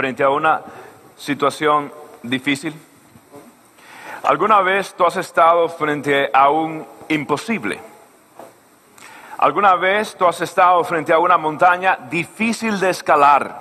frente a una situación difícil? ¿Alguna vez tú has estado frente a un imposible? ¿Alguna vez tú has estado frente a una montaña difícil de escalar?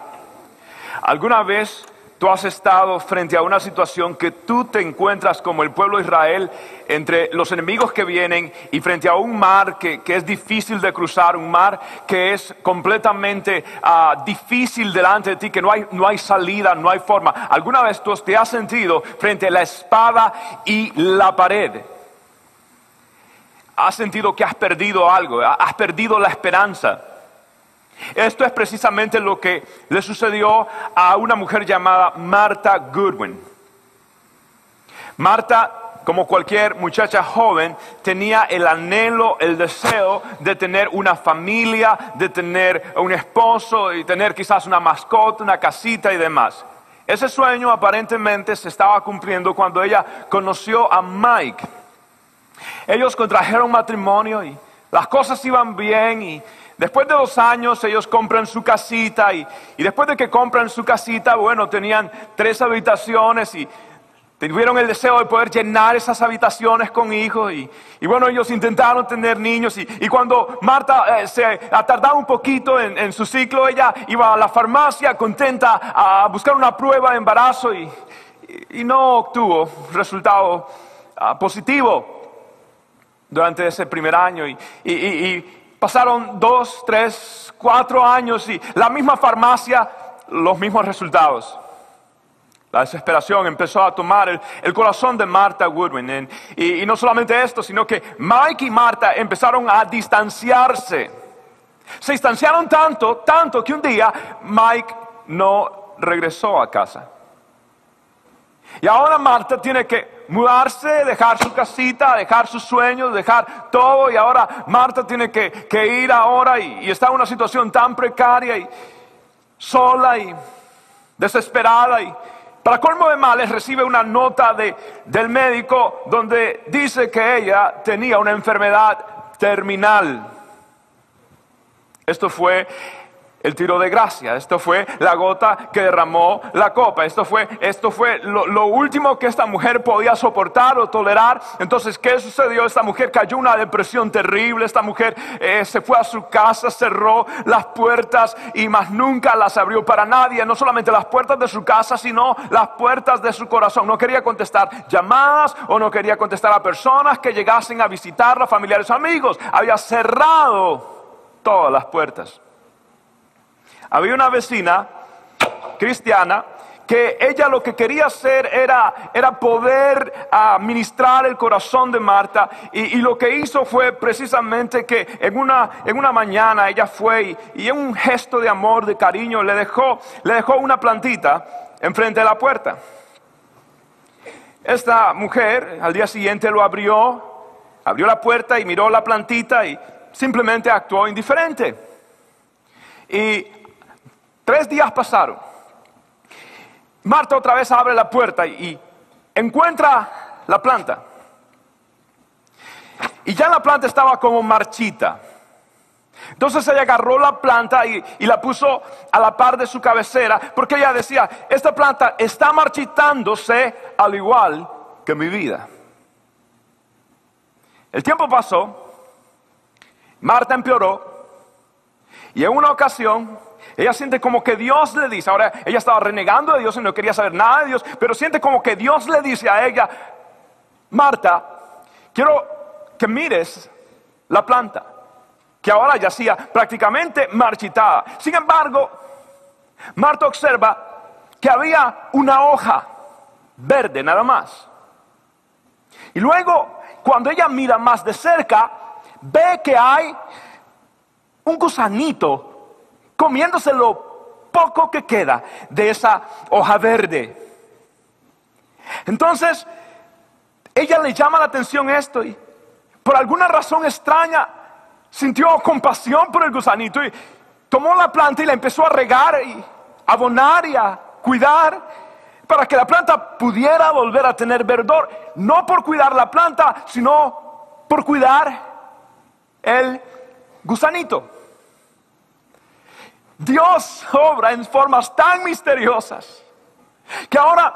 ¿Alguna vez tú has estado frente a una situación que tú te encuentras como el pueblo de Israel entre los enemigos que vienen y frente a un mar que, es difícil de cruzar, un mar que es completamente ah, difícil delante de ti, que no hay, no hay salida, no hay forma. ¿Alguna vez tú te has sentido frente a la espada y la pared? ¿Has sentido que has perdido algo? ¿Has perdido la esperanza? Esto es precisamente lo que le sucedió a una mujer llamada Marta Goodwin. Marta, como cualquier muchacha joven, tenía el anhelo, el deseo de tener una familia, de tener un esposo y tener quizás una mascota, una casita y demás. Ese sueño aparentemente se estaba cumpliendo cuando ella conoció a Mike. Ellos contrajeron matrimonio y las cosas iban bien y Después de dos años ellos compran su casita y, después de que compran su casita, bueno, tenían tres habitaciones y tuvieron el deseo de poder llenar esas habitaciones con hijos y, bueno, ellos intentaron tener niños y, cuando Marta eh, se ha tardado un poquito en, su ciclo, ella iba a la farmacia contenta a buscar una prueba de embarazo y, no obtuvo resultado ah, positivo durante ese primer año y, Pasaron dos, tres, cuatro años y la misma farmacia, los mismos resultados. La desesperación empezó a tomar el, corazón de Marta Woodwin. y, no solamente esto, sino que Mike y Marta empezaron a distanciarse. Se distanciaron tanto, tanto que un día Mike no regresó a casa. Y ahora Marta tiene que mudarse, dejar su casita, dejar sus sueños, dejar todo. Y ahora Marta tiene que, ir ahora y, está en una situación tan precaria y sola y desesperada. Y para colmo de males recibe una nota de, del médico donde dice que ella tenía una enfermedad terminal. Esto fue el tiro de gracia. Esto fue la gota que derramó la copa. Esto fue, esto fue lo, último que esta mujer podía soportar o tolerar. Entonces, ¿qué sucedió? Esta mujer cayó en una depresión terrible. Esta mujer eh, se fue a su casa, cerró las puertas y más nunca las abrió para nadie. No solamente las puertas de su casa, sino las puertas de su corazón. No quería contestar llamadas o no quería contestar a personas que llegasen a visitarla, familiares, amigos. Había cerrado todas las puertas. Había una vecina cristiana que ella lo que quería hacer era, era poder administrar el corazón de Marta y, lo que hizo fue precisamente que en una, en una mañana ella fue y, en un gesto de amor, de cariño, le dejó, le dejó una plantita enfrente de la puerta. Esta mujer al día siguiente lo abrió, abrió la puerta y miró la plantita y simplemente actuó indiferente. Y Tres días pasaron. Marta otra vez abre la puerta y encuentra la planta. Y ya la planta estaba como marchita. Entonces ella agarró la planta y, la puso a la par de su cabecera, porque ella decía, esta planta está marchitándose al igual que mi vida. El tiempo pasó, Marta empeoró, y en una ocasión ella siente como que Dios le dice, ahora ella estaba renegando de Dios y no quería saber nada de Dios, pero siente como que Dios le dice a ella, Marta, quiero que mires la planta, que ahora yacía prácticamente marchitada. Sin embargo, Marta observa que había una hoja verde nada más. Y luego, cuando ella mira más de cerca, ve que hay un gusanito comiéndoselo poco que queda de esa hoja verde. Entonces, ella le llama la atención esto y por alguna razón extraña sintió compasión por el gusanito y tomó la planta y la empezó a regar y abonar y a cuidar para que la planta pudiera volver a tener verdor, no por cuidar la planta, sino por cuidar el gusanito. Dios obra en formas tan misteriosas que ahora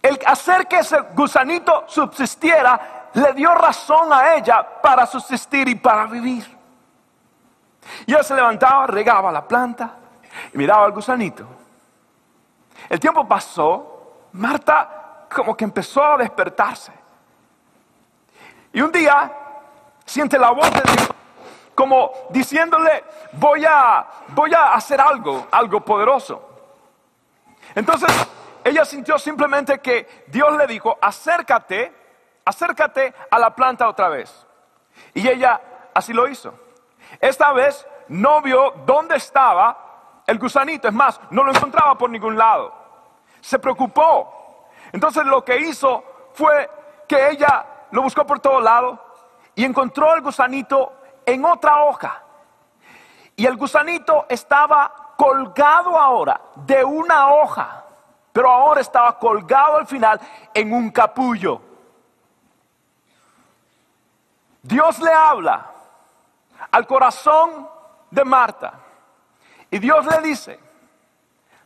el hacer que ese gusanito subsistiera le dio razón a ella para subsistir y para vivir. Y ella se levantaba, regaba la planta y miraba al gusanito. El tiempo pasó, Marta como que empezó a despertarse. Y un día siente la voz de Dios como diciéndole, voy a, voy a hacer algo, algo poderoso. Entonces ella sintió simplemente que Dios le dijo, acércate, acércate a la planta otra vez. Y ella así lo hizo. Esta vez no vio dónde estaba el gusanito, es más, no lo encontraba por ningún lado. Se preocupó. Entonces lo que hizo fue que ella lo buscó por todo lado y encontró el gusanito en otra hoja. Y el gusanito estaba colgado ahora de una hoja pero ahora estaba colgado al final en un capullo. Dios le habla al corazón de Marta y Dios le dice,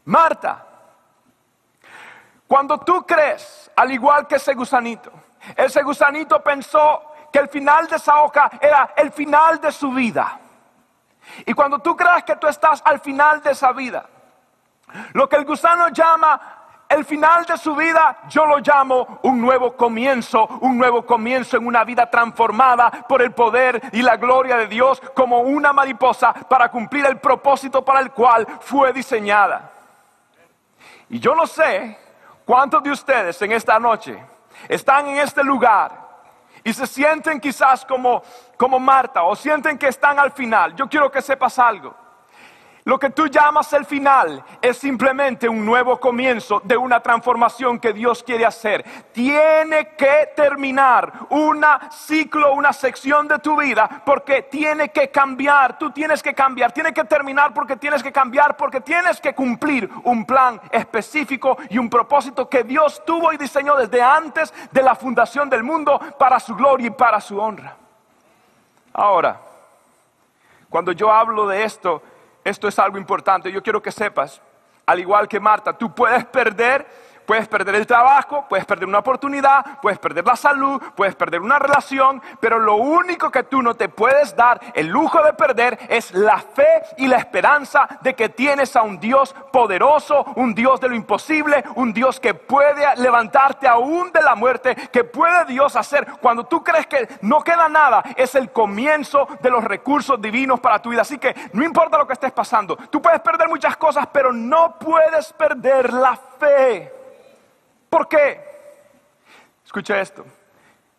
Marta, cuando tú crees, al igual que ese gusanito, ese gusanito pensó que el final de esa hoja era el final de su vida. Y cuando tú crees que tú estás al final de esa vida, lo que el gusano llama el final de su vida yo lo llamo un nuevo comienzo, un nuevo comienzo en una vida transformada por el poder y la gloria de Dios como una mariposa para cumplir el propósito para el cual fue diseñada. Y yo no sé cuántos de ustedes en esta noche están en este lugar y se sienten quizás como, como Marta o sienten que están al final. Yo quiero que sepas algo. Lo que tú llamas el final es simplemente un nuevo comienzo de una transformación que Dios quiere hacer. Tiene que terminar un ciclo, una sección de tu vida porque tiene que cambiar. Tú tienes que cambiar. Tiene que terminar porque tienes que cambiar porque tienes que cumplir un plan específico y un propósito que Dios tuvo y diseñó desde antes de la fundación del mundo para su gloria y para su honra. Ahora, cuando yo hablo de esto, esto es algo importante. Yo quiero que sepas, al igual que Marta, tú puedes perder Puedes perder el trabajo, puedes perder una oportunidad, puedes perder la salud, puedes perder una relación, pero lo único que tú no te puedes dar el lujo de perder es la fe y la esperanza de que tienes a un Dios poderoso, un Dios de lo imposible, un Dios que puede levantarte aún de la muerte, que puede Dios hacer. Cuando tú crees que no queda nada, es el comienzo de los recursos divinos para tu vida. Así que no importa lo que estés pasando, tú puedes perder muchas cosas, pero no puedes perder la fe. ¿Por qué? Escucha esto.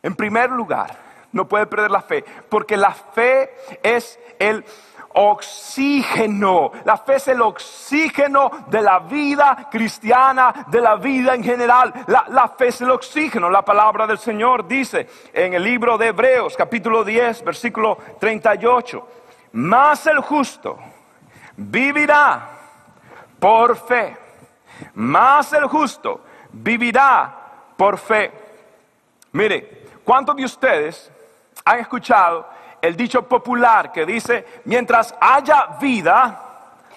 En primer lugar, no puede perder la fe, porque la fe es el oxígeno. La fe es el oxígeno de la vida cristiana, de la vida en general. La, la, fe es el oxígeno. La palabra del Señor dice en el libro de Hebreos, capítulo 10, versículo 38, más el justo vivirá por fe. Más el justo vivirá por fe. Mire, ¿cuántos de ustedes han escuchado el dicho popular que dice, mientras haya vida,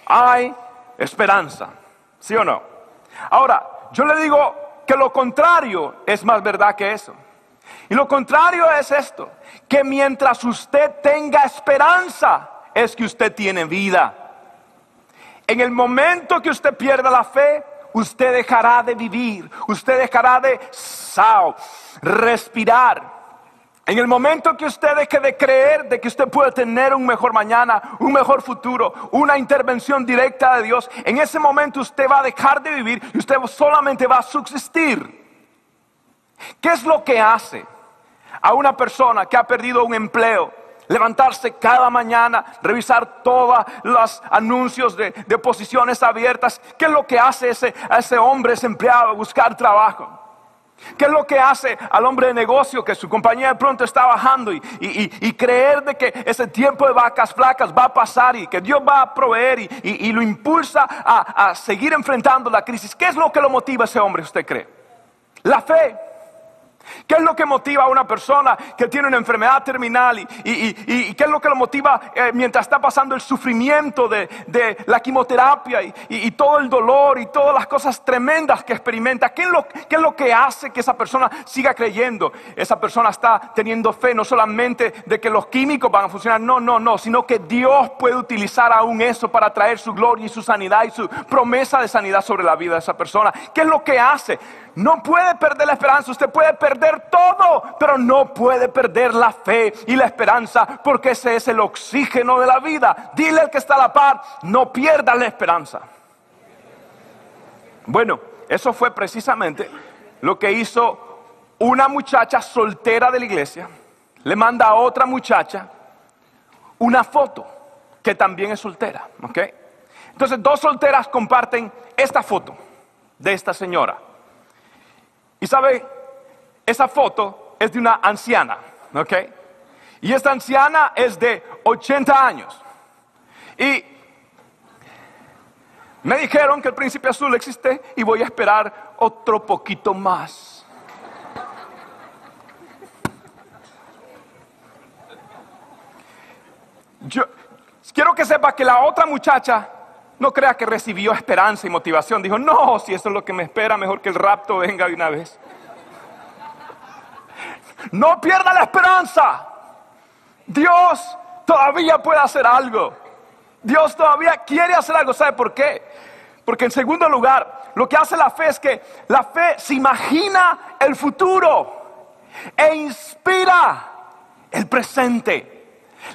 hay esperanza? ¿Sí o no? Ahora, yo le digo que lo contrario es más verdad que eso. Y lo contrario es esto, que mientras usted tenga esperanza, es que usted tiene vida. En el momento que usted pierda la fe, usted dejará de vivir, usted dejará de sao, respirar. En el momento que usted deje de creer de que usted puede tener un mejor mañana, un mejor futuro, una intervención directa de Dios, en ese momento usted va a dejar de vivir y usted solamente va a subsistir. ¿Qué es lo que hace a una persona que ha perdido un empleo, levantarse cada mañana, revisar todos los anuncios de, posiciones abiertas. ¿Qué es lo que hace ese, a ese hombre, ese empleado, buscar trabajo? ¿Qué es lo que hace al hombre de negocio que su compañía de pronto está bajando y, creer de que ese tiempo de vacas flacas va a pasar y que Dios va a proveer y, lo impulsa a, a seguir enfrentando la crisis? ¿Qué es lo que lo motiva a ese hombre, usted cree? La fe. ¿Qué es lo que motiva a una persona que tiene una enfermedad terminal? ¿Y, qué es lo que lo motiva eh, mientras está pasando el sufrimiento de, la quimioterapia y, todo el dolor y todas las cosas tremendas que experimenta? ¿Qué es, lo, ¿Qué es lo que hace que esa persona siga creyendo? Esa persona está teniendo fe no solamente de que los químicos van a funcionar, no, no, no, sino que Dios puede utilizar aún eso para traer su gloria y su sanidad y su promesa de sanidad sobre la vida de esa persona. ¿Qué es lo que hace? No puede perder la esperanza, usted puede perder todo, pero no puede perder la fe y la esperanza, porque ese es el oxígeno de la vida. Dile al que está a la par, no pierda la esperanza. Bueno, eso fue precisamente lo que hizo una muchacha soltera de la iglesia. Le manda a otra muchacha una foto que también es soltera, ¿ok? Entonces dos solteras comparten esta foto de esta señora. Y sabe, esa foto es de una anciana, ¿ok? Y esta anciana es de 80 años. Y me dijeron que el príncipe azul existe y voy a esperar otro poquito más. Yo quiero que sepa que la otra muchacha no crea que recibió esperanza y motivación. Dijo, no, si eso es lo que me espera, mejor que el rapto venga de una vez. No pierda la esperanza. Dios todavía puede hacer algo. Dios todavía quiere hacer algo. ¿Sabe por qué? Porque en segundo lugar, lo que hace la fe es que la fe se imagina el futuro e inspira el presente.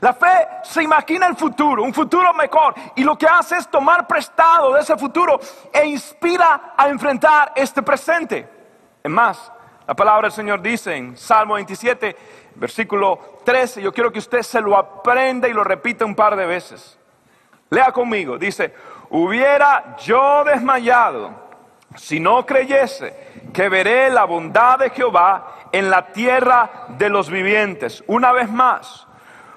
La fe se imagina el futuro, un futuro mejor, y lo que hace es tomar prestado de ese futuro e inspira a enfrentar este presente. Es más, la palabra del Señor dice en Salmo 27, versículo 13, yo quiero que usted se lo aprenda y lo repita un par de veces. Lea conmigo, dice, hubiera yo desmayado si no creyese que veré la bondad de Jehová en la tierra de los vivientes. Una vez más,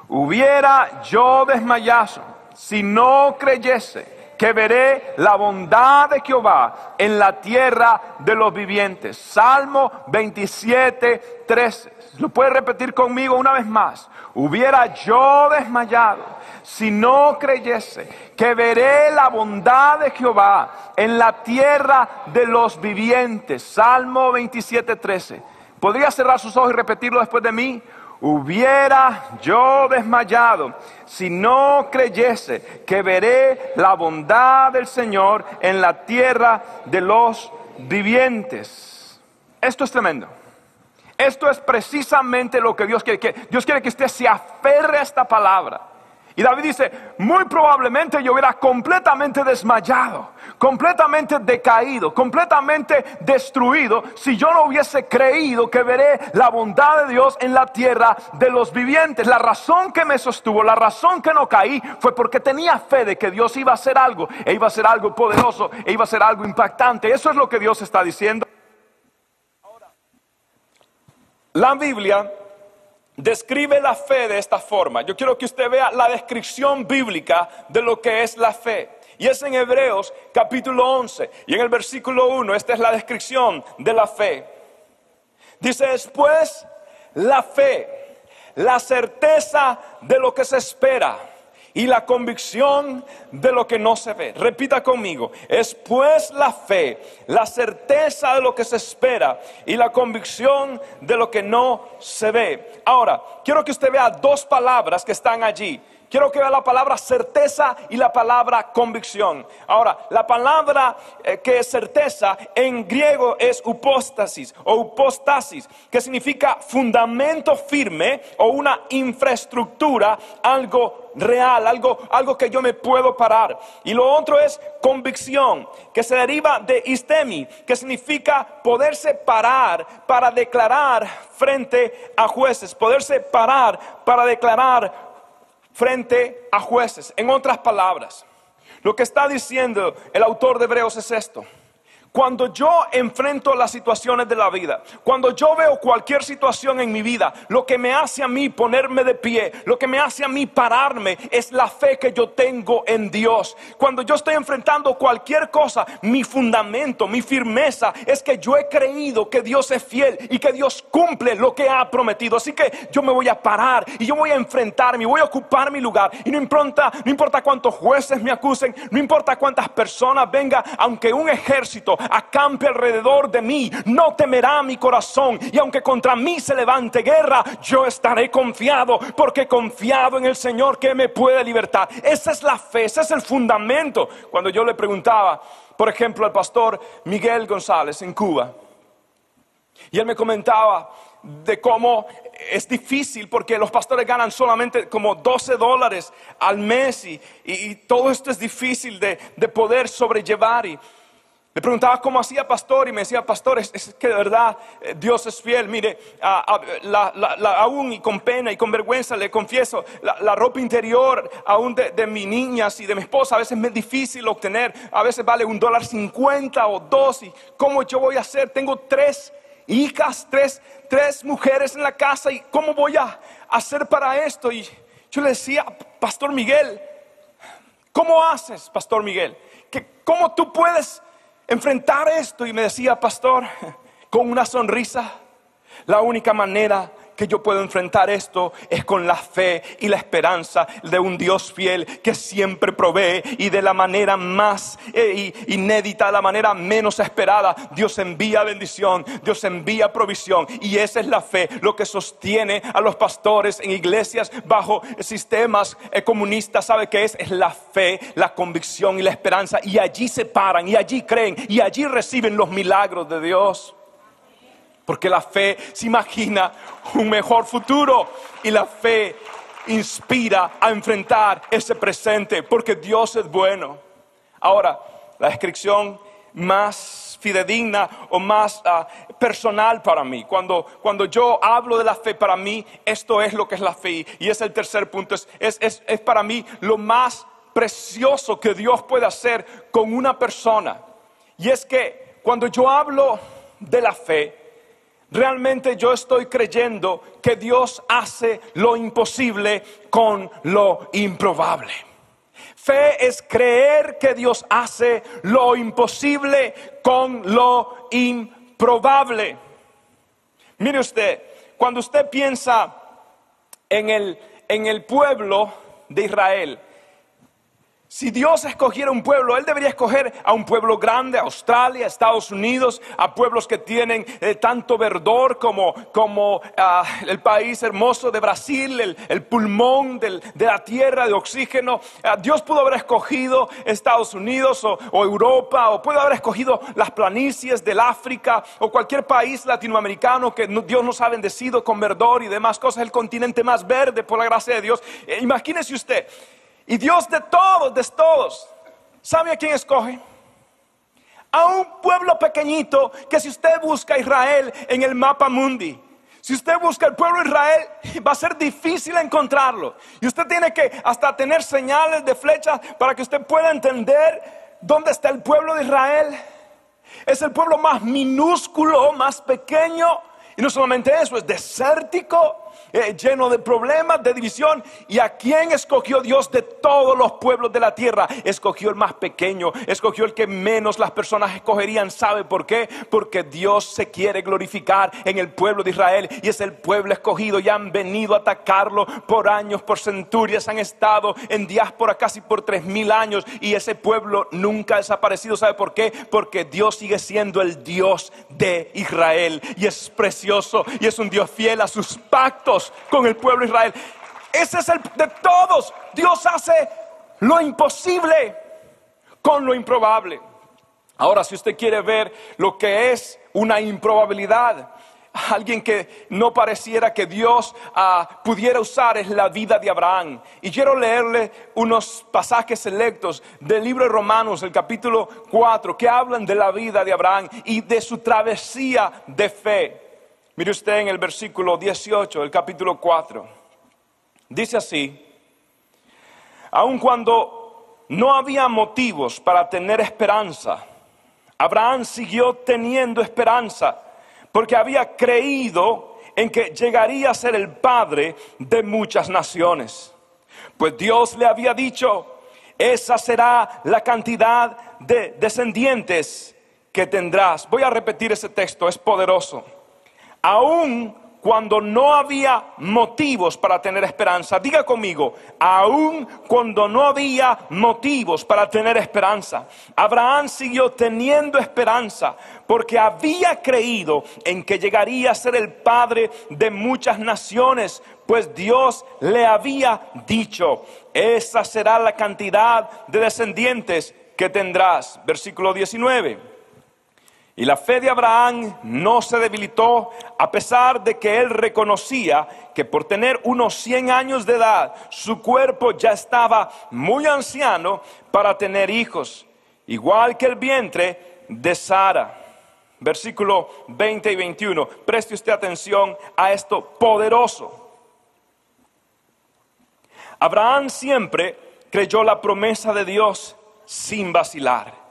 hubiera yo desmayado si no creyese que veré la bondad de Jehová en la tierra de los vivientes. Salmo 27, 13. Lo puede repetir conmigo una vez más. Hubiera yo desmayado si no creyese que veré la bondad de Jehová en la tierra de los vivientes. Salmo 27, 13. ¿Podría cerrar sus ojos y repetirlo después de mí? Hubiera yo desmayado si no creyese que veré la bondad del Señor en la tierra de los vivientes. Esto es tremendo. Esto es precisamente lo que Dios quiere. Que Dios quiere que usted se aferre a esta palabra. Y David dice, muy probablemente yo hubiera completamente desmayado, completamente decaído, completamente destruido si yo no hubiese creído que veré la bondad de Dios en la tierra de los vivientes. La razón que me sostuvo, la razón que no caí fue porque tenía fe de que Dios iba a hacer algo, e iba a hacer algo poderoso, e iba a hacer algo impactante. Eso es lo que Dios está diciendo. la Biblia describe la fe de esta forma. Yo quiero que usted vea la descripción bíblica de lo que es la fe. Y es en Hebreos capítulo 11. Y en el versículo 1, esta es la descripción de la fe. Dice después, la fe, la certeza de lo que se espera y la convicción de lo que no se ve. Repita conmigo, es pues la fe, la certeza de lo que se espera y la convicción de lo que no se ve. Ahora, quiero que usted vea dos palabras que están allí quiero que vea la palabra certeza y la palabra convicción. Ahora, la palabra eh, que es certeza en griego es upóstasis o upostasis, que significa fundamento firme o una infraestructura, algo real, algo, algo que yo me puedo parar. Y lo otro es convicción, que se deriva de istemi, que significa poderse parar para declarar frente a jueces, poderse parar para declarar frente a jueces. En otras palabras, lo que está diciendo el autor de Hebreos es esto. Cuando yo enfrento las situaciones de la vida, cuando yo veo cualquier situación en mi vida, lo que me hace a mí ponerme de pie, lo que me hace a mí pararme es la fe que yo tengo en Dios. Cuando yo estoy enfrentando cualquier cosa, mi fundamento, mi firmeza es que yo he creído que Dios es fiel y que Dios cumple lo que ha prometido. Así que yo me voy a parar y yo voy a enfrentarme, voy a ocupar mi lugar. Y no importa, no importa cuántos jueces me acusen, no importa cuántas personas vengan, aunque un ejército acampe alrededor de mí, no temerá mi corazón. Y aunque contra mí se levante guerra, yo estaré confiado, porque confiado en el Señor que me puede libertar. Esa es la fe, ese es el fundamento. Cuando yo le preguntaba, por ejemplo, al pastor Miguel González en Cuba, y él me comentaba de cómo es difícil porque los pastores ganan solamente como 12 dólares al mes y, todo esto es difícil de, de poder sobrellevar. Y, le preguntaba cómo hacía pastor y me decía, pastor, es, que de verdad eh, Dios es fiel. Mire, aún y con pena y con vergüenza le confieso, la, ropa interior aún de, de mis niñas y de mi esposa a veces es difícil obtener. A veces vale un dólar cincuenta o dos. ¿Y cómo yo voy a hacer? Tengo tres hijas, tres, tres mujeres en la casa. ¿Y cómo voy a hacer para esto? Y yo le decía, Pastor Miguel, ¿cómo haces, Pastor Miguel? ¿Cómo tú puedes enfrentar esto. Y me decía, pastor, con una sonrisa, la única manera que yo puedo enfrentar esto es con la fe y la esperanza de un Dios fiel que siempre provee y de la manera más eh, inédita, la manera menos esperada, Dios envía bendición, Dios envía provisión y esa es la fe, lo que sostiene a los pastores en iglesias bajo sistemas eh, comunistas, ¿sabe qué es? Es la fe, la convicción y la esperanza y allí se paran y allí creen y allí reciben los milagros de Dios. Porque la fe se imagina un mejor futuro y la fe inspira a enfrentar ese presente porque Dios es bueno. Ahora, la descripción más fidedigna o más ah, personal para mí. Cuando, cuando yo hablo de la fe, para mí esto es lo que es la fe. Y es el tercer punto, es, es, es para mí lo más precioso que Dios puede hacer con una persona. Y es que cuando yo hablo de la fe, Realmente yo estoy creyendo que Dios hace lo imposible con lo improbable. Fe es creer que Dios hace lo imposible con lo improbable. Mire usted, cuando usted piensa en el, en el pueblo de Israel, si Dios escogiera un pueblo, Él debería escoger a un pueblo grande, Australia, Estados Unidos, a pueblos que tienen eh, tanto verdor como, como ah, el país hermoso de Brasil, el, pulmón de la tierra de oxígeno. Ah, Dios pudo haber escogido Estados Unidos o, Europa, o pudo haber escogido las planicies del África o cualquier país latinoamericano que Dios nos ha bendecido con verdor y demás cosas, el continente más verde por la gracia de Dios. Eh, imagínese usted. Y Dios de todos, de todos, ¿sabe a quién escoge? A un pueblo pequeñito que si usted busca Israel en el mapa mundi, si usted busca el pueblo de Israel, va a ser difícil encontrarlo. Y usted tiene que hasta tener señales de flechas para que usted pueda entender dónde está el pueblo de Israel. Es el pueblo más minúsculo, más pequeño. Y no solamente eso, es desértico. Eh, lleno de problemas, de división. ¿Y a quién escogió Dios de todos los pueblos de la tierra? Escogió el más pequeño, escogió el que menos las personas escogerían. ¿Sabe por qué? Porque Dios se quiere glorificar en el pueblo de Israel y es el pueblo escogido y han venido a atacarlo por años, por centurias, han estado en diáspora casi por tres mil años y ese pueblo nunca ha desaparecido. ¿Sabe por qué? Porque Dios sigue siendo el Dios de Israel y es precioso y es un Dios fiel a sus pactos con el pueblo de Israel. Ese es el de todos. Dios hace lo imposible con lo improbable. Ahora, si usted quiere ver lo que es una improbabilidad, alguien que no pareciera que Dios ah, pudiera usar es la vida de Abraham. Y quiero leerle unos pasajes selectos del libro de Romanos, el capítulo 4, que hablan de la vida de Abraham y de su travesía de fe. Mire usted en el versículo 18 del capítulo 4. Dice así, aun cuando no había motivos para tener esperanza, Abraham siguió teniendo esperanza porque había creído en que llegaría a ser el padre de muchas naciones. Pues Dios le había dicho, esa será la cantidad de descendientes que tendrás. Voy a repetir ese texto, es poderoso. Aún cuando no había motivos para tener esperanza. Diga conmigo, aún cuando no había motivos para tener esperanza, Abraham siguió teniendo esperanza porque había creído en que llegaría a ser el padre de muchas naciones, pues Dios le había dicho, esa será la cantidad de descendientes que tendrás. Versículo 19. Y la fe de Abraham no se debilitó a pesar de que él reconocía que por tener unos 100 años de edad, su cuerpo ya estaba muy anciano para tener hijos, igual que el vientre de Sara. Versículo 20 y 21. Preste usted atención a esto poderoso. Abraham siempre creyó la promesa de Dios sin vacilar.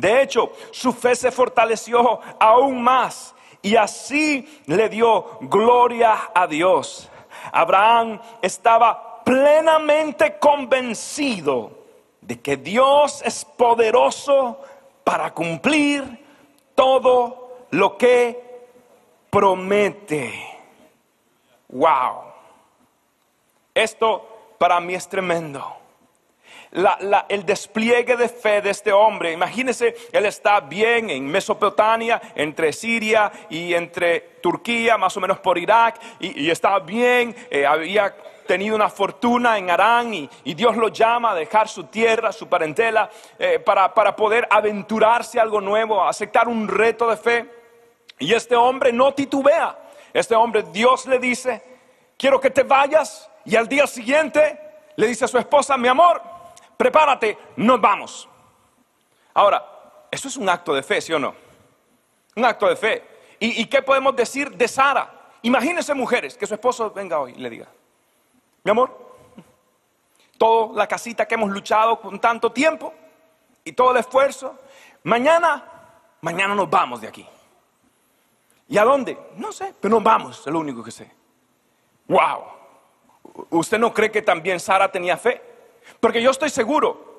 De hecho, su fe se fortaleció aún más y así le dio gloria a Dios. Abraham estaba plenamente convencido de que Dios es poderoso para cumplir todo lo que promete. Wow. Esto para mí es tremendo el despliegue de fe de este hombre. Imagínese, él está bien en Mesopotamia, entre Siria y entre Turquía, más o menos por Irak, y, estaba bien, eh, había tenido una fortuna en Arán y, Dios lo llama a dejar su tierra, su parentela, eh, para, para poder aventurarse a algo nuevo, aceptar un reto de fe. Y este hombre no titubea. Este hombre, Dios le dice, quiero que te vayas. Y al día siguiente le dice a su esposa, mi amor, prepárate, nos vamos. Ahora, eso es un acto de fe, ¿sí o no? Un acto de fe. ¿Y, qué podemos decir de Sara? Imagínense mujeres, que su esposo venga hoy y le diga, mi amor, toda la casita que hemos luchado con tanto tiempo y todo el esfuerzo, mañana, mañana nos vamos de aquí. ¿Y a dónde? No sé, pero nos vamos, es lo único que sé. ¡Wow! ¿Usted no cree que también Sara tenía fe? Porque yo estoy seguro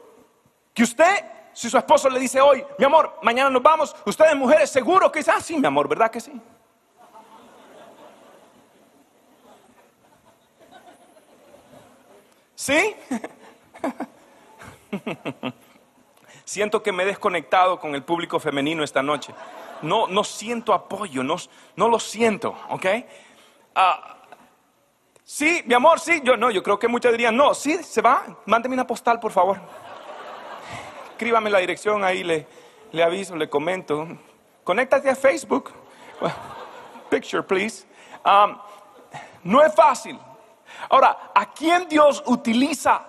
que usted, si su esposo le dice hoy, mi amor, mañana nos vamos, ustedes mujeres seguro que dice, ah, sí, mi amor, ¿verdad que sí? ¿Sí? siento que me he desconectado con el público femenino esta noche. No, no siento apoyo, no, no lo siento, ¿ok? Ah, Sí, mi amor, sí. Yo no, yo creo que muchos dirían, no, sí, se va. Mándeme una postal, por favor. Escríbame la dirección ahí, le, le aviso, le comento. Conéctate a Facebook. Picture, please. Um, no es fácil. Ahora, ¿a quién Dios utiliza?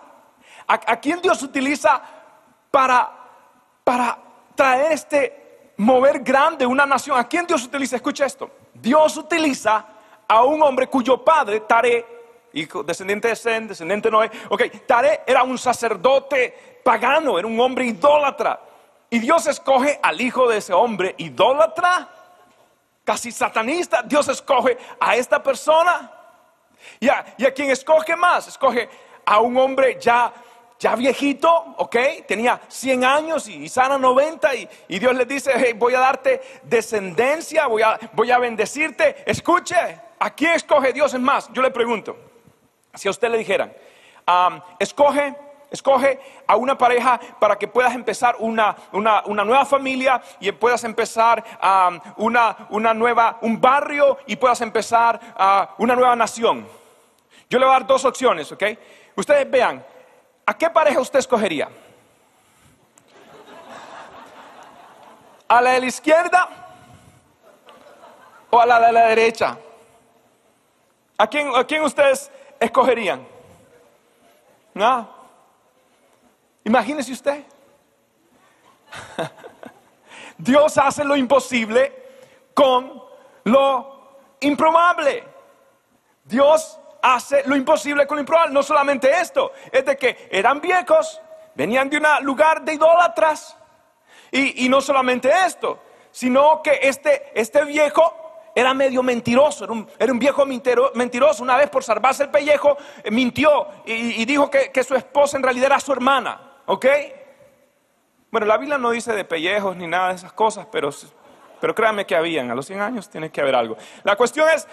¿A, quién Dios utiliza para, para traer este mover grande una nación? ¿A quién Dios utiliza? Escucha esto. Dios utiliza a un hombre cuyo padre, Tare, hijo, descendiente de Sen, descendiente de Noé, ok, Tare era un sacerdote pagano, era un hombre idólatra. Y Dios escoge al hijo de ese hombre idólatra, casi satanista. Dios escoge a esta persona. Y a, y a quien escoge más, escoge a un hombre ya ya viejito, ok, tenía 100 años y, Sana 90 y, Dios le dice, voy a darte descendencia, voy a, voy a bendecirte. Escuche, ¿A quién escoge Dios? Es más, yo le pregunto, si a usted le dijeran, escoge, escoge a una pareja para que puedas empezar una, nueva familia y puedas empezar una, nueva, un barrio y puedas empezar una nueva nación. Yo le voy a dar dos opciones, ¿ok? Ustedes vean, ¿a qué pareja usted escogería? ¿A la de la izquierda o a la de la derecha? ¿A quién, a quién ustedes escogerían? ¿No? Imagínese usted. Dios hace lo imposible con lo improbable. Dios hace lo imposible con lo improbable. No solamente esto, es de que eran viejos, venían de un lugar de idólatras. Y, y no solamente esto, sino que este, este viejo era medio mentiroso, era un, viejo mentiroso. Una vez por salvarse el pellejo, eh, mintió y, dijo que, que, su esposa en realidad era su hermana. ¿Ok? Bueno, la Biblia no dice de pellejos ni nada de esas cosas, pero, pero créanme que habían. A los 100 años tiene que haber algo. La cuestión es,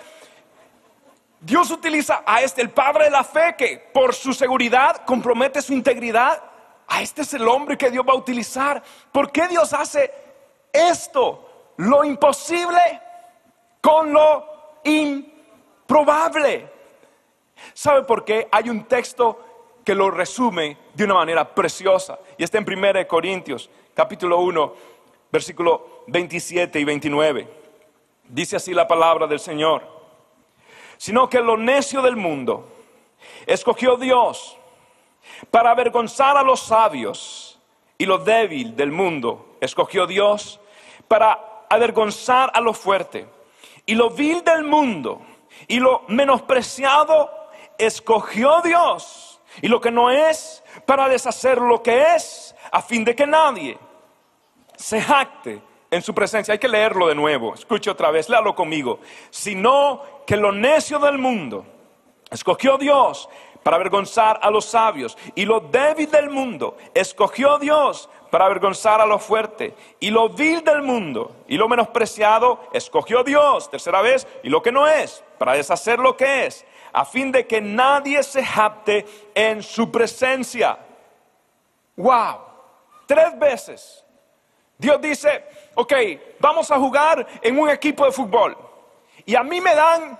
Dios utiliza a este, el padre de la fe, que por su seguridad compromete su integridad. A este es el hombre que Dios va a utilizar. ¿Por qué Dios hace esto? Lo imposible con lo improbable. ¿Sabe por qué? Hay un texto que lo resume de una manera preciosa. Y está en 1 Corintios, capítulo 1, versículo 27 y 29. Dice así la palabra del Señor. Sino que lo necio del mundo escogió Dios para avergonzar a los sabios y lo débil del mundo escogió Dios para avergonzar a lo fuerte y lo vil del mundo y lo menospreciado escogió Dios y lo que no es para deshacer lo que es a fin de que nadie se jacte en su presencia. Hay que leerlo de nuevo. Escuche otra vez, léalo conmigo. Sino que lo necio del mundo escogió Dios para avergonzar a los sabios y lo débil del mundo escogió Dios para avergonzar a lo fuerte. Y lo vil del mundo y lo menospreciado escogió Dios, tercera vez, y lo que no es, para deshacer lo que es, a fin de que nadie se japte en su presencia. ¡Wow! Tres veces. Dios dice, ok, vamos a jugar en un equipo de fútbol. Y a mí me dan,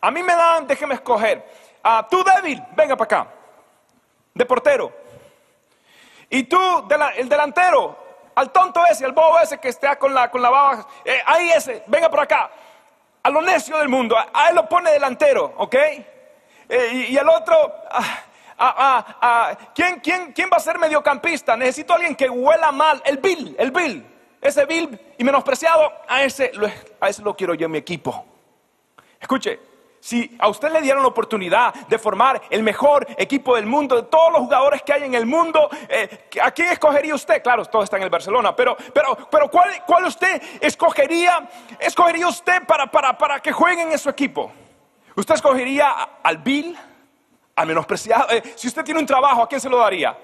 a mí me dan, déjeme escoger, a tú débil, venga para acá, de portero. Y tú, el delantero, al tonto ese, al bobo ese que está con la, con la baba, eh, ahí ese, venga por acá. A lo necio del mundo, a, él lo pone delantero, ¿ok? Eh, y, el otro, ¿quién, quién, quién va a ser mediocampista? Necesito alguien que huela mal, el Bill, el Bill. Ese Bill y menospreciado, a ese, a ese lo quiero yo en mi equipo. Escuche, si a usted le dieran la oportunidad de formar el mejor equipo del mundo, de todos los jugadores que hay en el mundo, eh, ¿a quién escogería usted? Claro, todos están en el Barcelona, pero, pero, pero ¿cuál, ¿cuál, usted escogería, escogería usted para, para, para que jueguen en su equipo? ¿Usted escogería al Bill, al menospreciado? Eh, si usted tiene un trabajo, ¿a quién se lo daría?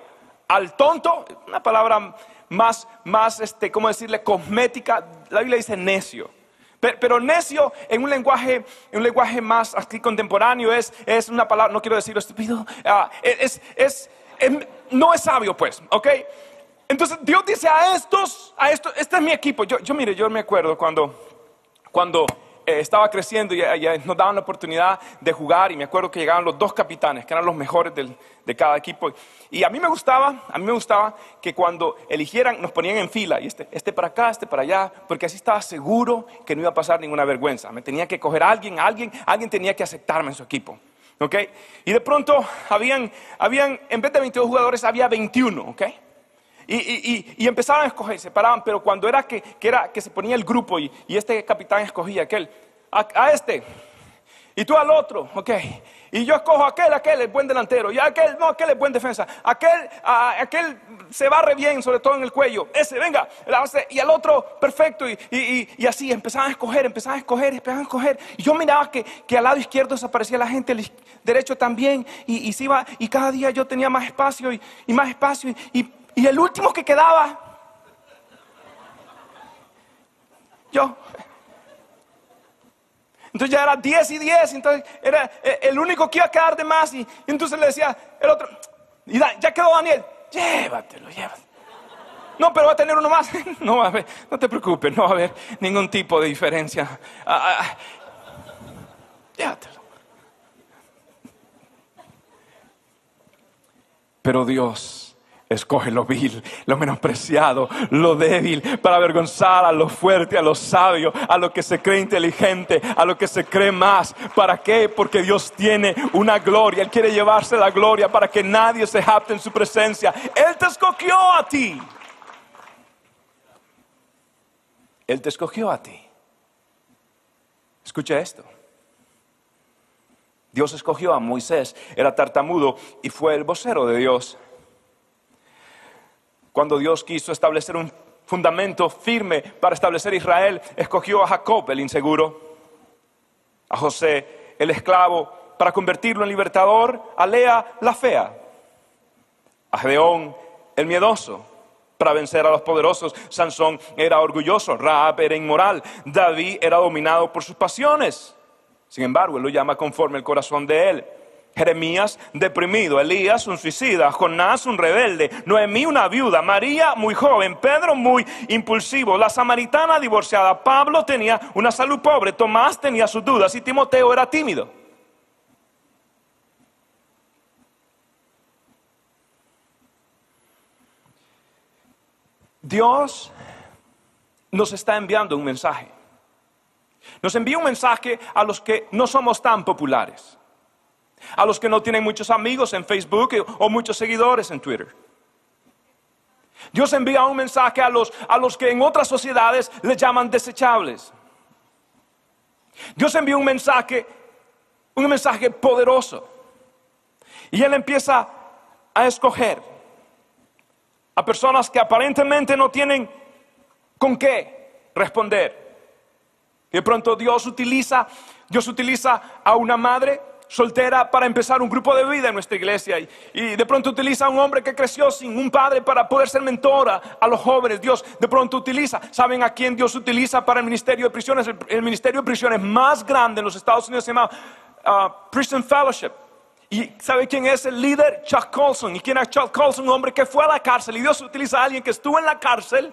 ¿Al tonto? Una palabra más, más este, ¿cómo decirle? Cosmética. La Biblia dice necio. Pero, necio en un lenguaje, en un lenguaje más aquí contemporáneo es, es una palabra, no quiero decir estúpido, ah, es, es, no es sabio pues, ¿ok? Entonces Dios dice a estos, a estos, este es mi equipo. Yo, yo mire, yo me acuerdo cuando, cuando eh, estaba creciendo y, nos daban la oportunidad de jugar y me acuerdo que llegaban los dos capitanes, que eran los mejores de cada equipo. Y a mí me gustaba, a mí me gustaba que cuando eligieran nos ponían en fila, y este, este para acá, este para allá, porque así estaba seguro que no iba a pasar ninguna vergüenza. Me tenía que coger a alguien, alguien, alguien tenía que aceptarme en su equipo. ¿Ok? Y de pronto habían, habían, en vez de 22 jugadores, había 21, ¿ok? Y, empezaban a escoger, se paraban, pero cuando era que, era que se ponía el grupo y, y este capitán escogía aquel, a, a, este, y tú al otro, ok. Y yo escojo aquel, aquel es buen delantero, y aquel, no, aquel es buen defensa, aquel, aquel se barre bien, sobre todo en el cuello, ese, venga, y al otro, perfecto, y, así empezaban a escoger, empezaban a escoger, empezaban a escoger. Y yo miraba que, al lado izquierdo desaparecía la gente, el derecho también, y, iba, y cada día yo tenía más espacio y, más espacio, y, y el último que quedaba, yo, entonces ya era 10 y 10, entonces era eh, el único que iba a quedar de más. Y, entonces le decía el otro, y ya quedó Daniel, llévatelo, llévatelo. No, pero va a tener uno más. No va a haber, no te preocupes, no va a haber ningún tipo de diferencia. Ah, ah, llévatelo. Pero Dios escoge lo vil, lo menospreciado, lo débil, para avergonzar a lo fuerte, a lo sabio, a lo que se cree inteligente, a lo que se cree más. ¿Para qué? Porque Dios tiene una gloria. Él quiere llevarse la gloria para que nadie se japte en su presencia. Él te escogió a ti. Él te escogió a ti. Escucha esto. Dios escogió a Moisés, era tartamudo y fue el vocero de Dios. Cuando Dios quiso establecer un fundamento firme para establecer Israel, escogió a Jacob, el inseguro, a José, el esclavo, para convertirlo en libertador, a Lea, la fea, a Gedeón, el miedoso, para vencer a los poderosos. Sansón era orgulloso, Raab era inmoral, David era dominado por sus pasiones. Sin embargo, él lo llama conforme el corazón de él. Jeremías deprimido, Elías un suicida, Jonás un rebelde, Noemí una viuda, María muy joven, Pedro muy impulsivo, la samaritana divorciada, Pablo tenía una salud pobre, Tomás tenía sus dudas y Timoteo era tímido. Dios nos está enviando un mensaje. Nos envía un mensaje a los que no somos tan populares a los que no tienen muchos amigos en Facebook o muchos seguidores en Twitter. Dios envía un mensaje a los, a los que en otras sociedades le llaman desechables. Dios envía un mensaje, un mensaje poderoso. Y Él empieza a escoger a personas que aparentemente no tienen con qué responder. Y de pronto Dios utiliza, Dios utiliza a una madre soltera para empezar un grupo de vida en nuestra iglesia y, de pronto utiliza a un hombre que creció sin un padre para poder ser mentora a los jóvenes. Dios de pronto utiliza, ¿saben a quién Dios utiliza para el ministerio de prisiones? El, ministerio de prisiones más grande en los Estados Unidos se llama uh, Prison Fellowship. ¿Y sabe quién es el líder? Chuck Colson. ¿Y quién es Chuck Colson? Un hombre que fue a la cárcel y Dios utiliza a alguien que estuvo en la cárcel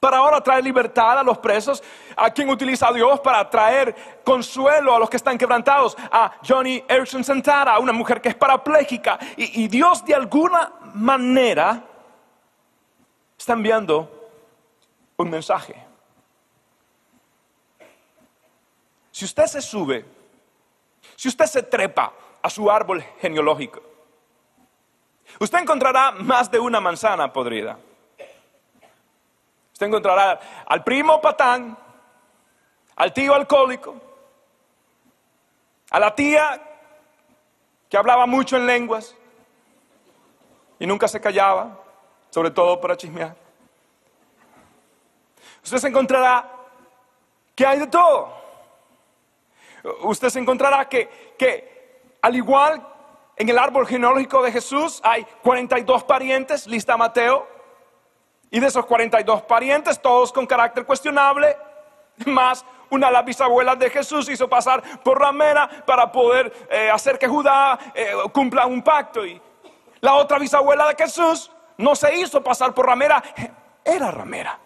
para ahora traer libertad a los presos. ¿A quien utiliza a Dios para traer consuelo a los que están quebrantados? A Johnny Erickson Santara, una mujer que es parapléjica. Y, y Dios de alguna manera está enviando un mensaje. Si usted se sube, si usted se trepa a su árbol genealógico, usted encontrará más de una manzana podrida. Usted encontrará al primo patán, al tío alcohólico, a la tía que hablaba mucho en lenguas y nunca se callaba, sobre todo para chismear. Usted se encontrará que hay de todo. Usted se encontrará que, que al igual en el árbol genealógico de Jesús hay 42 parientes, lista Mateo, y de esos 42 parientes, todos con carácter cuestionable, más una de las bisabuelas de Jesús hizo pasar por ramera para poder eh, hacer que Judá eh, cumpla un pacto. Y la otra bisabuela de Jesús no se hizo pasar por ramera, era ramera.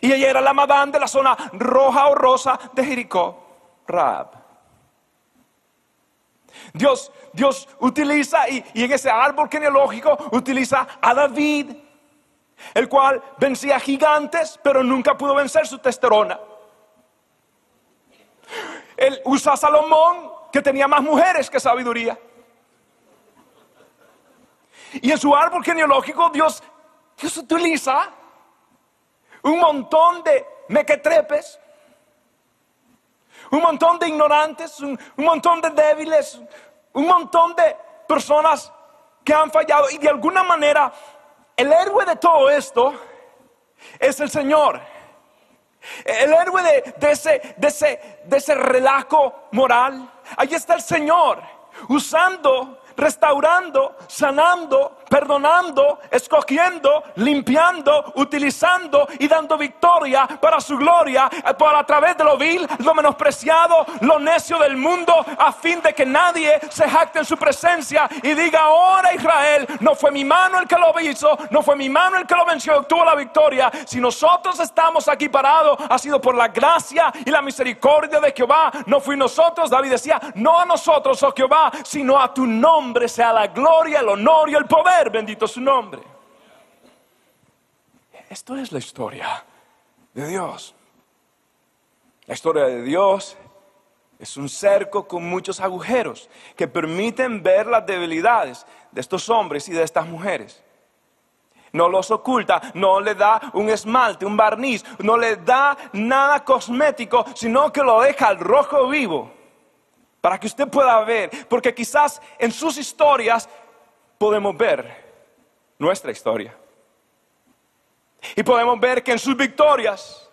Y ella era la madame de la zona roja o rosa de Jericó, Raab. Dios, Dios utiliza, y, y en ese árbol genealógico, utiliza a David el cual vencía gigantes, pero nunca pudo vencer su testosterona. Él usa Salomón, que tenía más mujeres que sabiduría. Y en su árbol genealógico Dios, Dios utiliza un montón de mequetrepes, un montón de ignorantes, un, un montón de débiles, un montón de personas que han fallado y de alguna manera el héroe de todo esto es el Señor. El héroe de, ese, de, ese, de ese relajo moral. Ahí está el Señor usando, restaurando, sanando, perdonando, escogiendo, limpiando, utilizando y dando victoria para su gloria, eh, por a través de lo vil, lo menospreciado, lo necio del mundo, a fin de que nadie se jacte en su presencia y diga, ahora Israel, no fue mi mano el que lo hizo, no fue mi mano el que lo venció, obtuvo la victoria. Si nosotros estamos aquí parados, ha sido por la gracia y la misericordia de Jehová, no fui nosotros, David decía, no a nosotros, oh Jehová, sino a tu nombre sea la gloria, el honor y el poder, bendito su nombre. Esto es la historia de Dios. La historia de Dios es un cerco con muchos agujeros que permiten ver las debilidades de estos hombres y de estas mujeres. No los oculta, no le da un esmalte, un barniz, no le da nada cosmético, sino que lo deja al rojo vivo para que usted pueda ver, porque quizás en sus historias podemos ver nuestra historia. Y podemos ver que en sus victorias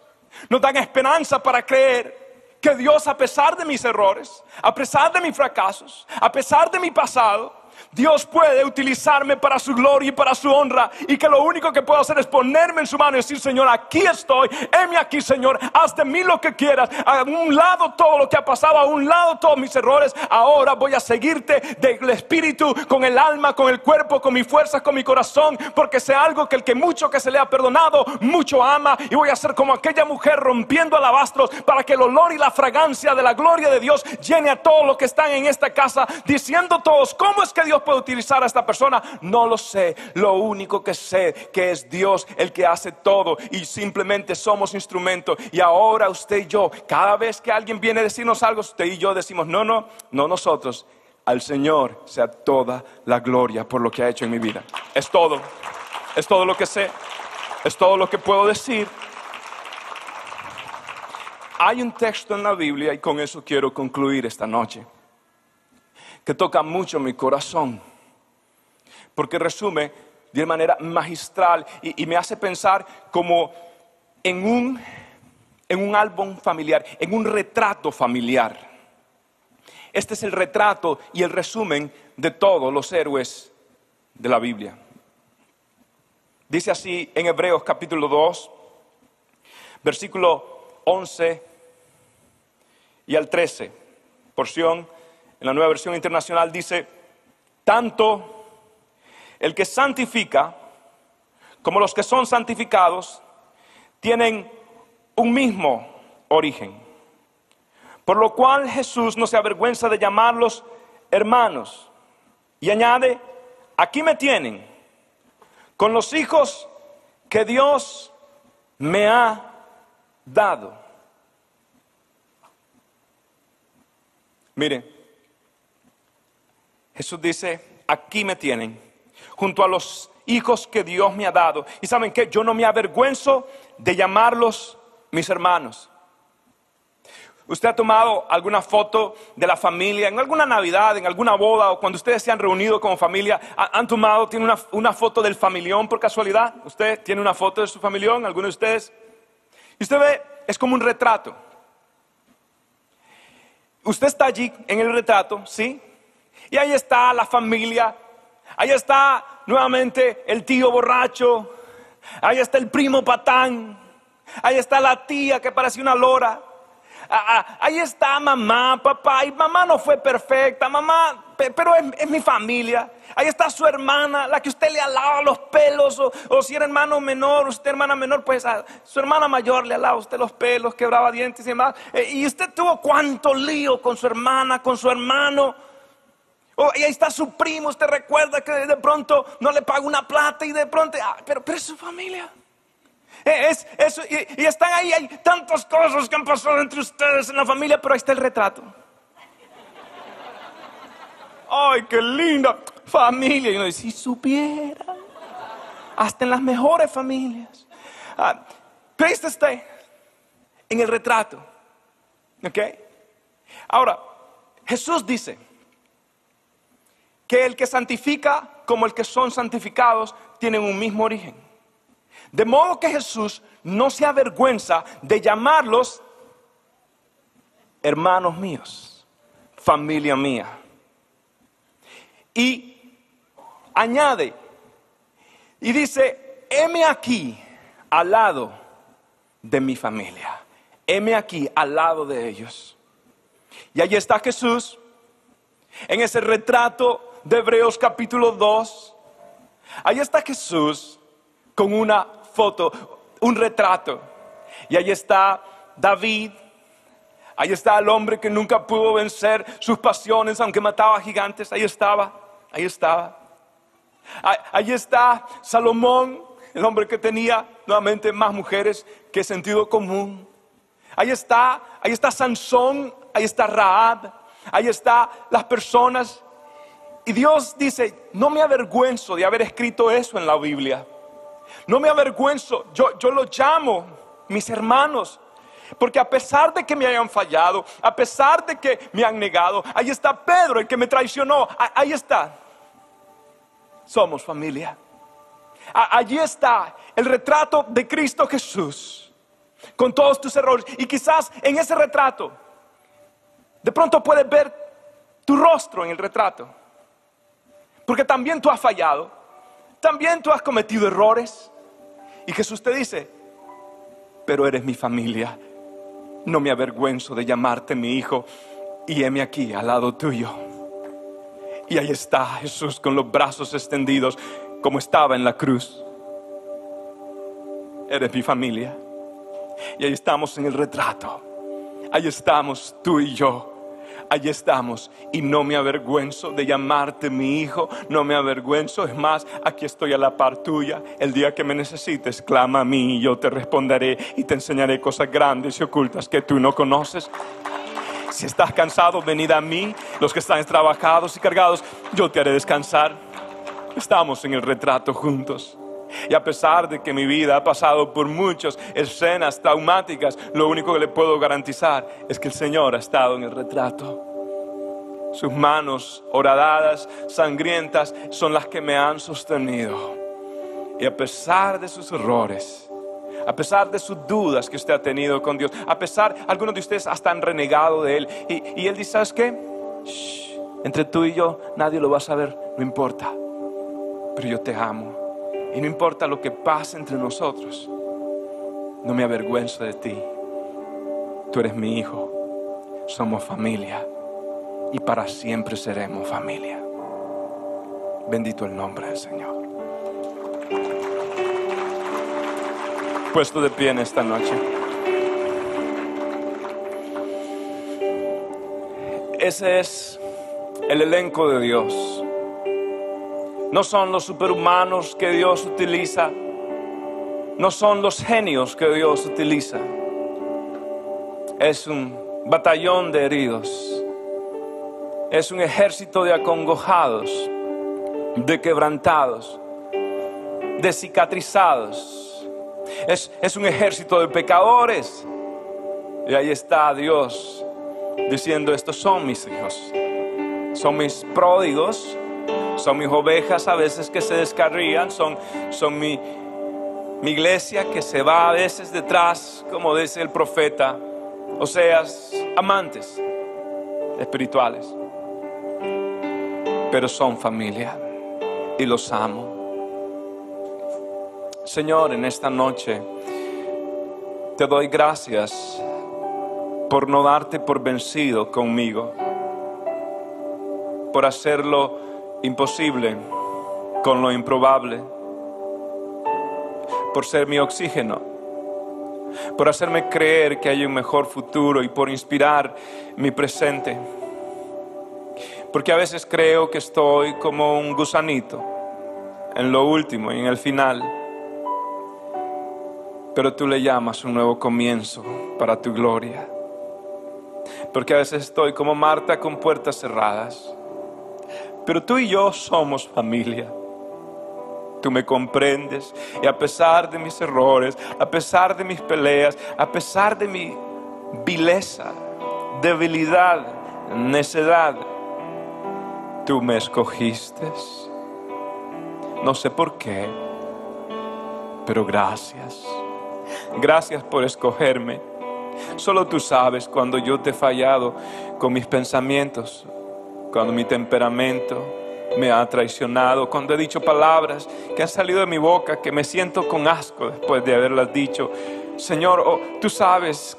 nos dan esperanza para creer que Dios, a pesar de mis errores, a pesar de mis fracasos, a pesar de mi pasado, Dios puede utilizarme para su gloria y para su honra. Y que lo único que puedo hacer es ponerme en su mano y decir, Señor, aquí estoy, heme aquí, Señor, haz de mí lo que quieras. A un lado todo lo que ha pasado, a un lado todos mis errores. Ahora voy a seguirte del espíritu, con el alma, con el cuerpo, con mi fuerza, con mi corazón. Porque sé algo que el que mucho que se le ha perdonado, mucho ama. Y voy a ser como aquella mujer rompiendo alabastros para que el olor y la fragancia de la gloria de Dios llene a todos los que están en esta casa, diciendo todos, ¿cómo es que Dios puede utilizar a esta persona? No lo sé. Lo único que sé que es Dios el que hace todo y simplemente somos instrumentos. Y ahora usted y yo, cada vez que alguien viene a decirnos algo, usted y yo decimos, no, no, no nosotros. Al Señor sea toda la gloria por lo que ha hecho en mi vida. Es todo. Es todo lo que sé. Es todo lo que puedo decir. Hay un texto en la Biblia y con eso quiero concluir esta noche que toca mucho mi corazón, porque resume de manera magistral y, me hace pensar como en un, en un álbum familiar, en un retrato familiar. Este es el retrato y el resumen de todos los héroes de la Biblia. Dice así en Hebreos capítulo 2, versículo 11 y al 13, porción en la nueva versión internacional dice, tanto el que santifica como los que son santificados tienen un mismo origen. Por lo cual Jesús no se avergüenza de llamarlos hermanos. Y añade, aquí me tienen, con los hijos que Dios me ha dado. Mire, Jesús dice, aquí me tienen, junto a los hijos que Dios me ha dado. Y saben que yo no me avergüenzo de llamarlos mis hermanos. ¿Usted ha tomado alguna foto de la familia en alguna Navidad, en alguna boda o cuando ustedes se han reunido como familia? ¿Han tomado, tiene una, una foto del familión por casualidad? ¿Usted tiene una foto de su familión, alguno de ustedes? Y usted ve, es como un retrato. Usted está allí en el retrato, ¿sí? Y ahí está la familia, ahí está nuevamente el tío borracho, ahí está el primo patán, ahí está la tía que parece una lora. Ah, ah, ahí está mamá, papá, y mamá no fue perfecta, mamá, pero es, mi familia. Ahí está su hermana, la que usted le alaba los pelos, o, si era hermano menor, usted hermana menor, pues a su hermana mayor le alaba usted los pelos, quebraba dientes y demás. Eh, y usted tuvo cuánto lío con su hermana, con su hermano. Oh, y ahí está su primo, usted recuerda que de pronto no le paga una plata y de pronto, ah, pero, es su familia. Eh, es, eso, y, están ahí, hay tantas cosas que han pasado entre ustedes en la familia, pero ahí está el retrato. Ay, qué linda familia. Y uno dice, si supiera, hasta en las mejores familias. Ah, ahí está en el retrato. ¿Ok? Ahora, Jesús dice, que el que santifica como el que son santificados tienen un mismo origen. De modo que Jesús no se avergüenza de llamarlos hermanos míos, familia mía. Y añade Y dice, heme aquí al lado de mi familia. Heme aquí al lado de ellos. Y allí está Jesús en ese retrato de Hebreos capítulo 2. Ahí está Jesús con una foto, un retrato. Y ahí está David. Ahí está el hombre que nunca pudo vencer sus pasiones, aunque mataba gigantes. Ahí estaba, ahí estaba. Ahí está Salomón, el hombre que tenía nuevamente más mujeres que sentido común. Ahí está, ahí está Sansón, ahí está Raab, ahí está las personas. Y Dios dice, no me avergüenzo de haber escrito eso en la Biblia. No me avergüenzo, yo, yo lo llamo mis hermanos. Porque a pesar de que me hayan fallado, a pesar de que me han negado, ahí está Pedro, el que me traicionó, ahí está. Somos familia. Allí está el retrato de Cristo Jesús, con todos tus errores. Y quizás en ese retrato, de pronto puedes ver tu rostro en el retrato. Porque también tú has fallado, también tú has cometido errores. Y Jesús te dice, pero eres mi familia. No me avergüenzo de llamarte mi hijo y heme aquí al lado tuyo. Y ahí está Jesús con los brazos extendidos como estaba en la cruz. Eres mi familia. Y ahí estamos en el retrato. Ahí estamos tú y yo. Allí estamos y no me avergüenzo de llamarte mi hijo, no me avergüenzo, es más, aquí estoy a la par tuya. El día que me necesites, clama a mí y yo te responderé y te enseñaré cosas grandes y ocultas que tú no conoces. Si estás cansado, venid a mí, los que están trabajados y cargados, yo te haré descansar. Estamos en el retrato juntos. Y a pesar de que mi vida ha pasado por muchas escenas traumáticas, lo único que le puedo garantizar es que el Señor ha estado en el retrato. Sus manos horadadas, sangrientas, son las que me han sostenido. Y a pesar de sus errores, a pesar de sus dudas que usted ha tenido con Dios, a pesar, algunos de ustedes hasta han renegado de Él. Y, Él dice, ¿sabes qué? entre tú y yo nadie lo va a saber, no importa. Pero yo te amo y no importa lo que pase entre nosotros, no me avergüenzo de ti. Tú eres mi hijo, somos familia y para siempre seremos familia. Bendito el nombre del Señor. Puesto de pie en esta noche. Ese es el elenco de Dios no son los superhumanos que Dios utiliza, no son los genios que Dios utiliza. Es un batallón de heridos, es un ejército de acongojados, de quebrantados, de cicatrizados. Es, es un ejército de pecadores. Y ahí está Dios diciendo, estos son mis hijos, son mis pródigos, son mis ovejas a veces que se descarrían, son, son mi, mi iglesia que se va a veces detrás, como dice el profeta, o sea, amantes espirituales, pero son familia y los amo. Señor, en esta noche te doy gracias por no darte por vencido conmigo, por hacerlo imposible con lo improbable, por ser mi oxígeno, por hacerme creer que hay un mejor futuro y por inspirar mi presente. Porque a veces creo que estoy como un gusanito en lo último y en el final. Pero tú le llamas un nuevo comienzo para tu gloria. Porque a veces estoy como Marta con puertas cerradas pero tú y yo somos familia. Tú me comprendes y a pesar de mis errores, a pesar de mis peleas, a pesar de mi vileza, debilidad, necedad, tú me escogiste. No sé por qué, pero gracias. Gracias por escogerme. Solo tú sabes cuando yo te he fallado con mis pensamientos, cuando mi temperamento, me ha traicionado, cuando he dicho palabras que han salido de mi boca, que me siento con asco después de haberlas dicho. Señor, oh, tú sabes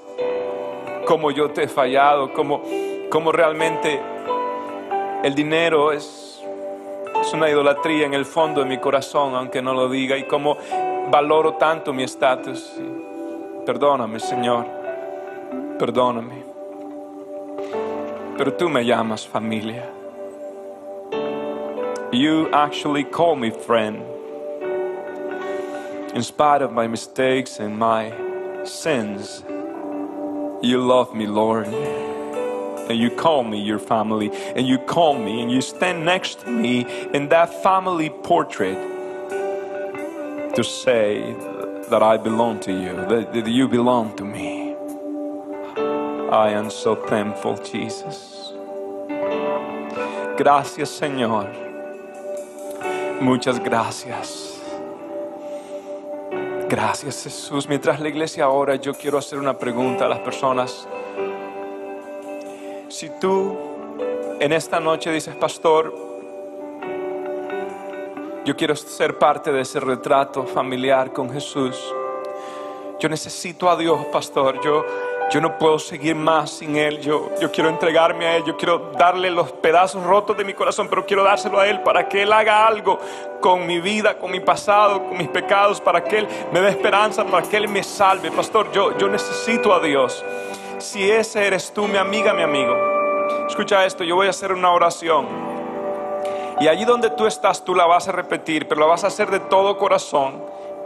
cómo yo te he fallado, cómo, cómo realmente el dinero es, es una idolatría en el fondo de mi corazón, aunque no lo diga, y cómo valoro tanto mi estatus. Perdóname, Señor, perdóname. Pero tú me llamas familia. You actually call me friend. In spite of my mistakes and my sins, you love me, Lord. And you call me your family. And you call me and you stand next to me in that family portrait to say that I belong to you, that, that you belong to me. I am so thankful, Jesus. Gracias, Señor. Muchas gracias. Gracias, Jesús. Mientras la iglesia ahora, yo quiero hacer una pregunta a las personas. Si tú en esta noche dices, pastor, yo quiero ser parte de ese retrato familiar con Jesús. Yo necesito a Dios, pastor. Yo yo no puedo seguir más sin Él. Yo, yo quiero entregarme a Él. Yo quiero darle los pedazos rotos de mi corazón, pero quiero dárselo a Él para que Él haga algo con mi vida, con mi pasado, con mis pecados, para que Él me dé esperanza, para que Él me salve. Pastor, yo, yo necesito a Dios. Si ese eres tú, mi amiga, mi amigo, escucha esto, yo voy a hacer una oración. Y allí donde tú estás, tú la vas a repetir, pero la vas a hacer de todo corazón.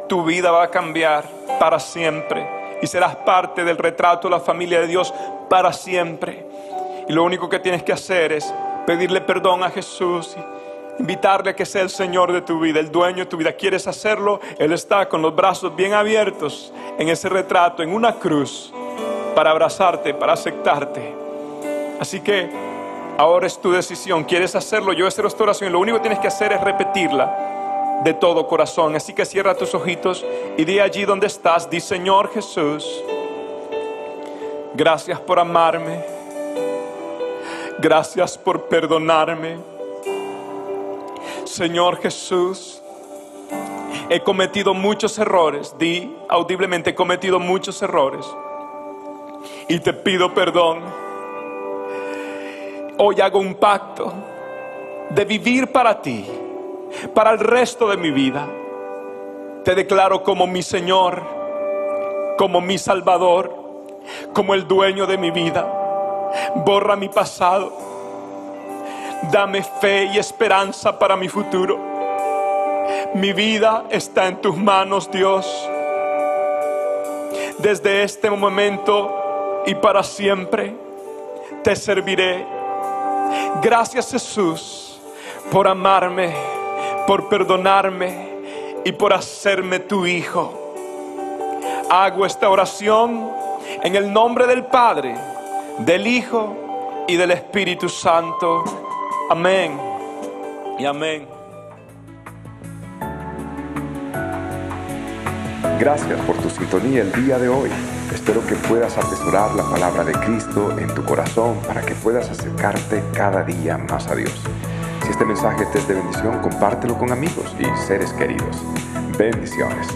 Tu vida va a cambiar para siempre y serás parte del retrato de la familia de Dios para siempre. Y lo único que tienes que hacer es pedirle perdón a Jesús invitarle a que sea el Señor de tu vida, el dueño de tu vida. ¿Quieres hacerlo? Él está con los brazos bien abiertos en ese retrato, en una cruz, para abrazarte, para aceptarte. Así que ahora es tu decisión. ¿Quieres hacerlo? Yo voy a hacer esta oración lo único que tienes que hacer es repetirla de todo corazón. Así que cierra tus ojitos y di allí donde estás, di Señor Jesús, gracias por amarme, gracias por perdonarme. Señor Jesús, he cometido muchos errores, di audiblemente, he cometido muchos errores y te pido perdón. Hoy hago un pacto de vivir para ti para el resto de mi vida. Te declaro como mi Señor, como mi Salvador, como el dueño de mi vida. Borra mi pasado. Dame fe y esperanza para mi futuro. Mi vida está en tus manos, Dios. Desde este momento y para siempre te serviré. Gracias Jesús por amarme por perdonarme y por hacerme tu hijo. Hago esta oración en el nombre del Padre, del Hijo y del Espíritu Santo. Amén y amén. Gracias por tu sintonía el día de hoy. Espero que puedas atesorar la palabra de Cristo en tu corazón para que puedas acercarte cada día más a Dios. Si este mensaje te es de bendición, compártelo con amigos y seres queridos. Bendiciones.